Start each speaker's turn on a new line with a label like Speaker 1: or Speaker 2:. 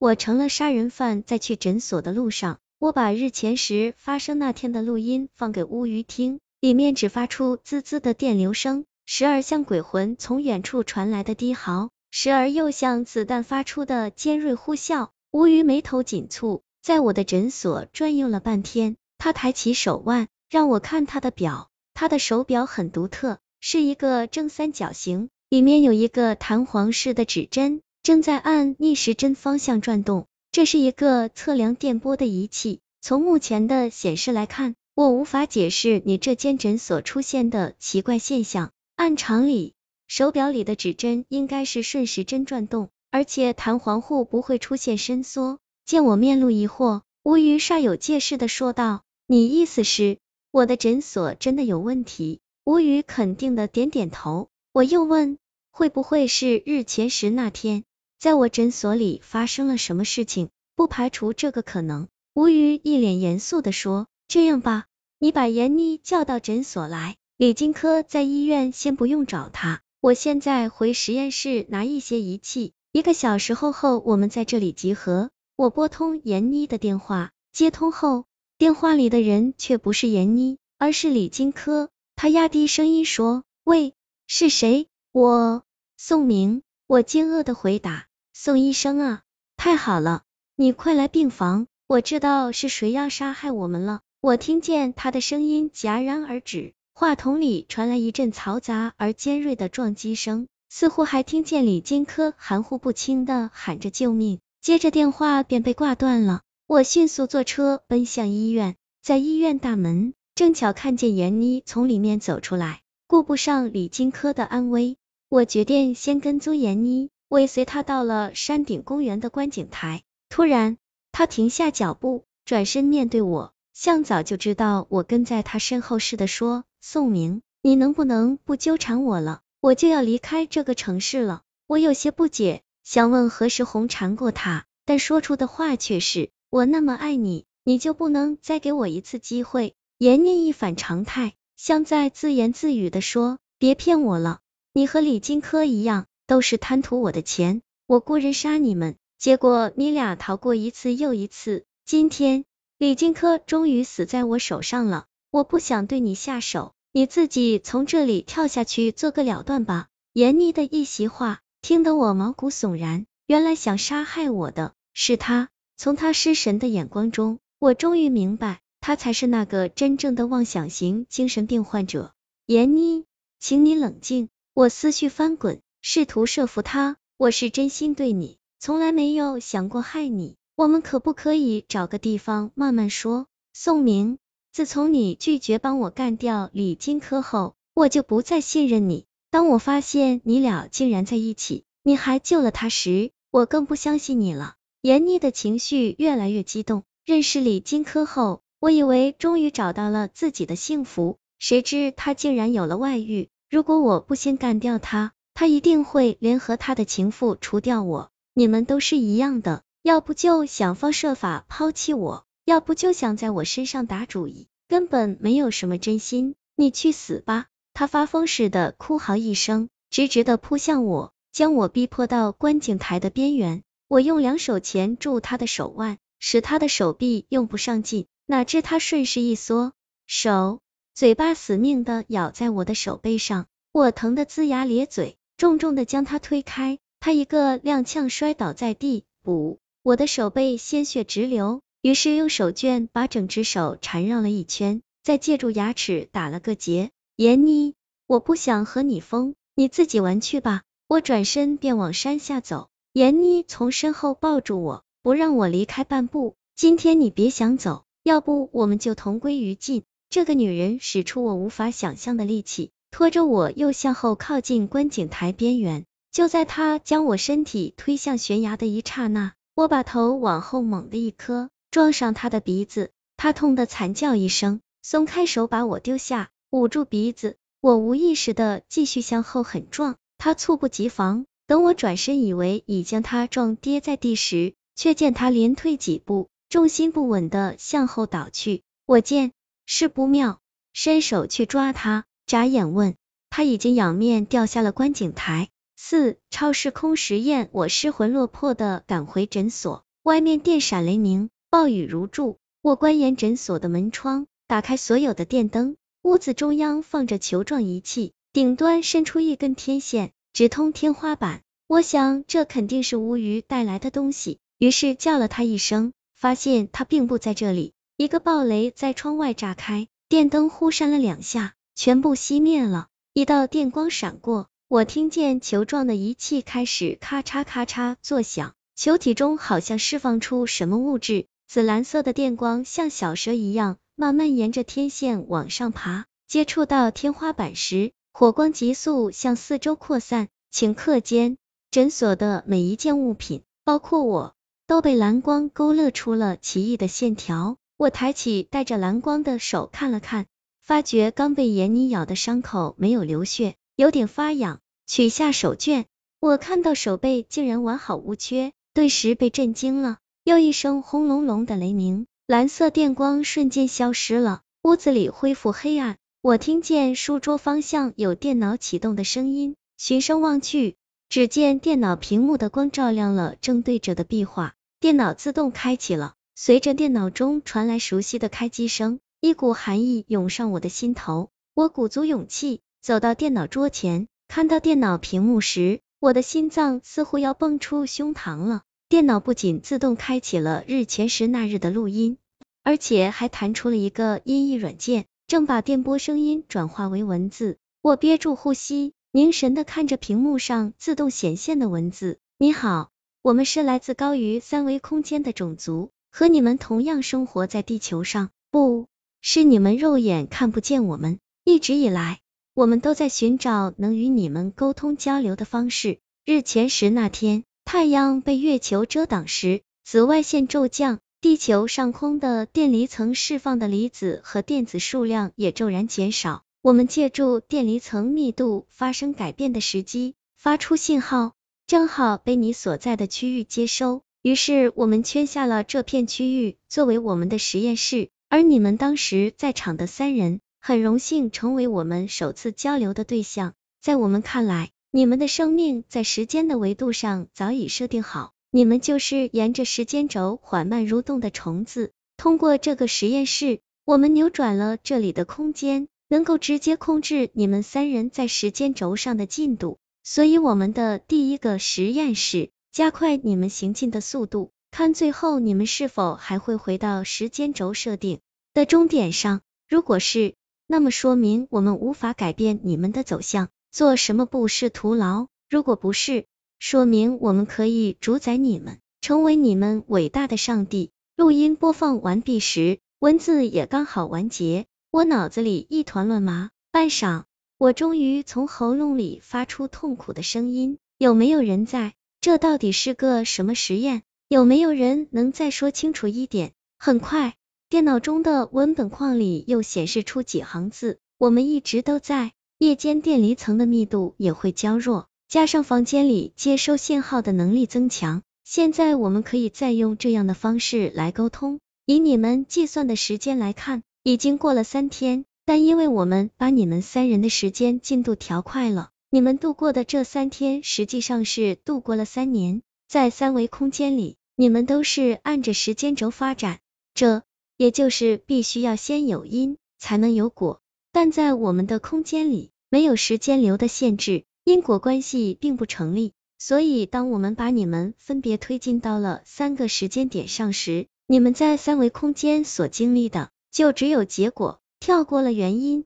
Speaker 1: 我成了杀人犯。在去诊所的路上，我把日前时发生那天的录音放给乌鱼听，里面只发出滋滋的电流声，时而像鬼魂从远处传来的低嚎，时而又像子弹发出的尖锐呼啸。乌鱼眉头紧蹙，在我的诊所转悠了半天，他抬起手腕，让我看他的表。他的手表很独特，是一个正三角形，里面有一个弹簧式的指针，正在按逆时针方向转动。这是一个测量电波的仪器。从目前的显示来看，我无法解释你这间诊所出现的奇怪现象。按常理，手表里的指针应该是顺时针转动。而且弹簧护不会出现伸缩。见我面露疑惑，吴瑜煞有介事的说道：“你意思是，我的诊所真的有问题？”吴瑜肯定的点点头。我又问：“会不会是日前时那天，在我诊所里发生了什么事情？”不排除这个可能。吴瑜一脸严肃的说：“这样吧，你把闫妮叫到诊所来。李金科在医院，先不用找他。我现在回实验室拿一些仪器。”一个小时后后，我们在这里集合。我拨通闫妮的电话，接通后，电话里的人却不是闫妮，而是李金科。他压低声音说：“喂，是谁？我宋明。”我惊愕的回答：“宋医生啊，太好了，你快来病房，我知道是谁要杀害我们了。”我听见他的声音戛然而止，话筒里传来一阵嘈杂而尖锐的撞击声。似乎还听见李金科含糊不清的喊着救命，接着电话便被挂断了。我迅速坐车奔向医院，在医院大门正巧看见闫妮从里面走出来，顾不上李金科的安危，我决定先跟踪闫妮，尾随他到了山顶公园的观景台。突然，他停下脚步，转身面对我，像早就知道我跟在他身后似的说：“宋明，你能不能不纠缠我了？”我就要离开这个城市了，我有些不解，想问何时红缠过他，但说出的话却是我那么爱你，你就不能再给我一次机会？闫念一反常态，像在自言自语的说，别骗我了，你和李金科一样，都是贪图我的钱，我雇人杀你们，结果你俩逃过一次又一次，今天李金科终于死在我手上了，我不想对你下手。你自己从这里跳下去做个了断吧。闫妮的一席话，听得我毛骨悚然。原来想杀害我的是他。从他失神的眼光中，我终于明白，他才是那个真正的妄想型精神病患者。闫妮，请你冷静。我思绪翻滚，试图说服他，我是真心对你，从来没有想过害你。我们可不可以找个地方慢慢说？宋明。自从你拒绝帮我干掉李金科后，我就不再信任你。当我发现你俩竟然在一起，你还救了他时，我更不相信你了。闫妮的情绪越来越激动。认识李金科后，我以为终于找到了自己的幸福，谁知他竟然有了外遇。如果我不先干掉他，他一定会联合他的情妇除掉我。你们都是一样的，要不就想方设法抛弃我。要不就想在我身上打主意，根本没有什么真心。你去死吧！他发疯似的哭嚎一声，直直的扑向我，将我逼迫到观景台的边缘。我用两手钳住他的手腕，使他的手臂用不上劲。哪知他顺势一缩手，嘴巴死命的咬在我的手背上，我疼得龇牙咧嘴，重重的将他推开。他一个踉跄摔倒在地，补我的手背鲜血直流。于是用手绢把整只手缠绕了一圈，再借助牙齿打了个结。闫妮，我不想和你疯，你自己玩去吧。我转身便往山下走，闫妮从身后抱住我，不让我离开半步。今天你别想走，要不我们就同归于尽。这个女人使出我无法想象的力气，拖着我又向后靠近观景台边缘。就在他将我身体推向悬崖的一刹那，我把头往后猛地一磕。撞上他的鼻子，他痛得惨叫一声，松开手把我丢下，捂住鼻子。我无意识的继续向后狠撞，他猝不及防，等我转身以为已将他撞跌在地时，却见他连退几步，重心不稳的向后倒去。我见势不妙，伸手去抓他，眨眼问他已经仰面掉下了观景台。四超时空实验，我失魂落魄的赶回诊所。外面电闪雷鸣，暴雨如注。我关严诊所的门窗，打开所有的电灯。屋子中央放着球状仪器，顶端伸出一根天线，直通天花板。我想这肯定是乌鱼带来的东西，于是叫了他一声，发现他并不在这里。一个暴雷在窗外炸开，电灯忽闪了两下，全部熄灭了。一道电光闪过，我听见球状的仪器开始咔嚓咔嚓作响，球体中好像释放出什么物质，紫蓝色的电光像小蛇一样。慢慢沿着天线往上爬，接触到天花板时，火光急速向四周扩散。顷刻间，诊所的每一件物品，包括我，都被蓝光勾勒出了奇异的线条。我抬起带着蓝光的手看了看，发觉刚被闫妮咬的伤口没有流血，有点发痒。取下手绢，我看到手背竟然完好无缺，顿时被震惊了。又一声轰隆隆的雷鸣。蓝色电光瞬间消失了，屋子里恢复黑暗。我听见书桌方向有电脑启动的声音，循声望去，只见电脑屏幕的光照亮了正对着的壁画，电脑自动开启了。随着电脑中传来熟悉的开机声，一股寒意涌上我的心头。我鼓足勇气走到电脑桌前，看到电脑屏幕时，我的心脏似乎要蹦出胸膛了。电脑不仅自动开启了日前时那日的录音，而且还弹出了一个音译软件，正把电波声音转化为文字。我憋住呼吸，凝神的看着屏幕上自动显现的文字。你好，我们是来自高于三维空间的种族，和你们同样生活在地球上，不是你们肉眼看不见我们。一直以来，我们都在寻找能与你们沟通交流的方式。日前时那天。太阳被月球遮挡时，紫外线骤降，地球上空的电离层释放的离子和电子数量也骤然减少。我们借助电离层密度发生改变的时机，发出信号，正好被你所在的区域接收。于是我们圈下了这片区域作为我们的实验室，而你们当时在场的三人，很荣幸成为我们首次交流的对象。在我们看来。你们的生命在时间的维度上早已设定好，你们就是沿着时间轴缓慢蠕动的虫子。通过这个实验室，我们扭转了这里的空间，能够直接控制你们三人在时间轴上的进度。所以，我们的第一个实验室加快你们行进的速度，看最后你们是否还会回到时间轴设定的终点上。如果是，那么说明我们无法改变你们的走向。做什么不是徒劳？如果不是，说明我们可以主宰你们，成为你们伟大的上帝。录音播放完毕时，文字也刚好完结，我脑子里一团乱麻。半晌，我终于从喉咙里发出痛苦的声音：“有没有人在？这到底是个什么实验？有没有人能再说清楚一点？”很快，电脑中的文本框里又显示出几行字：“我们一直都在。”夜间电离层的密度也会较弱，加上房间里接收信号的能力增强，现在我们可以再用这样的方式来沟通。以你们计算的时间来看，已经过了三天，但因为我们把你们三人的时间进度调快了，你们度过的这三天实际上是度过了三年。在三维空间里，你们都是按着时间轴发展，这也就是必须要先有因才能有果。但在我们的空间里，没有时间流的限制，因果关系并不成立。所以，当我们把你们分别推进到了三个时间点上时，你们在三维空间所经历的，就只有结果，跳过了原因。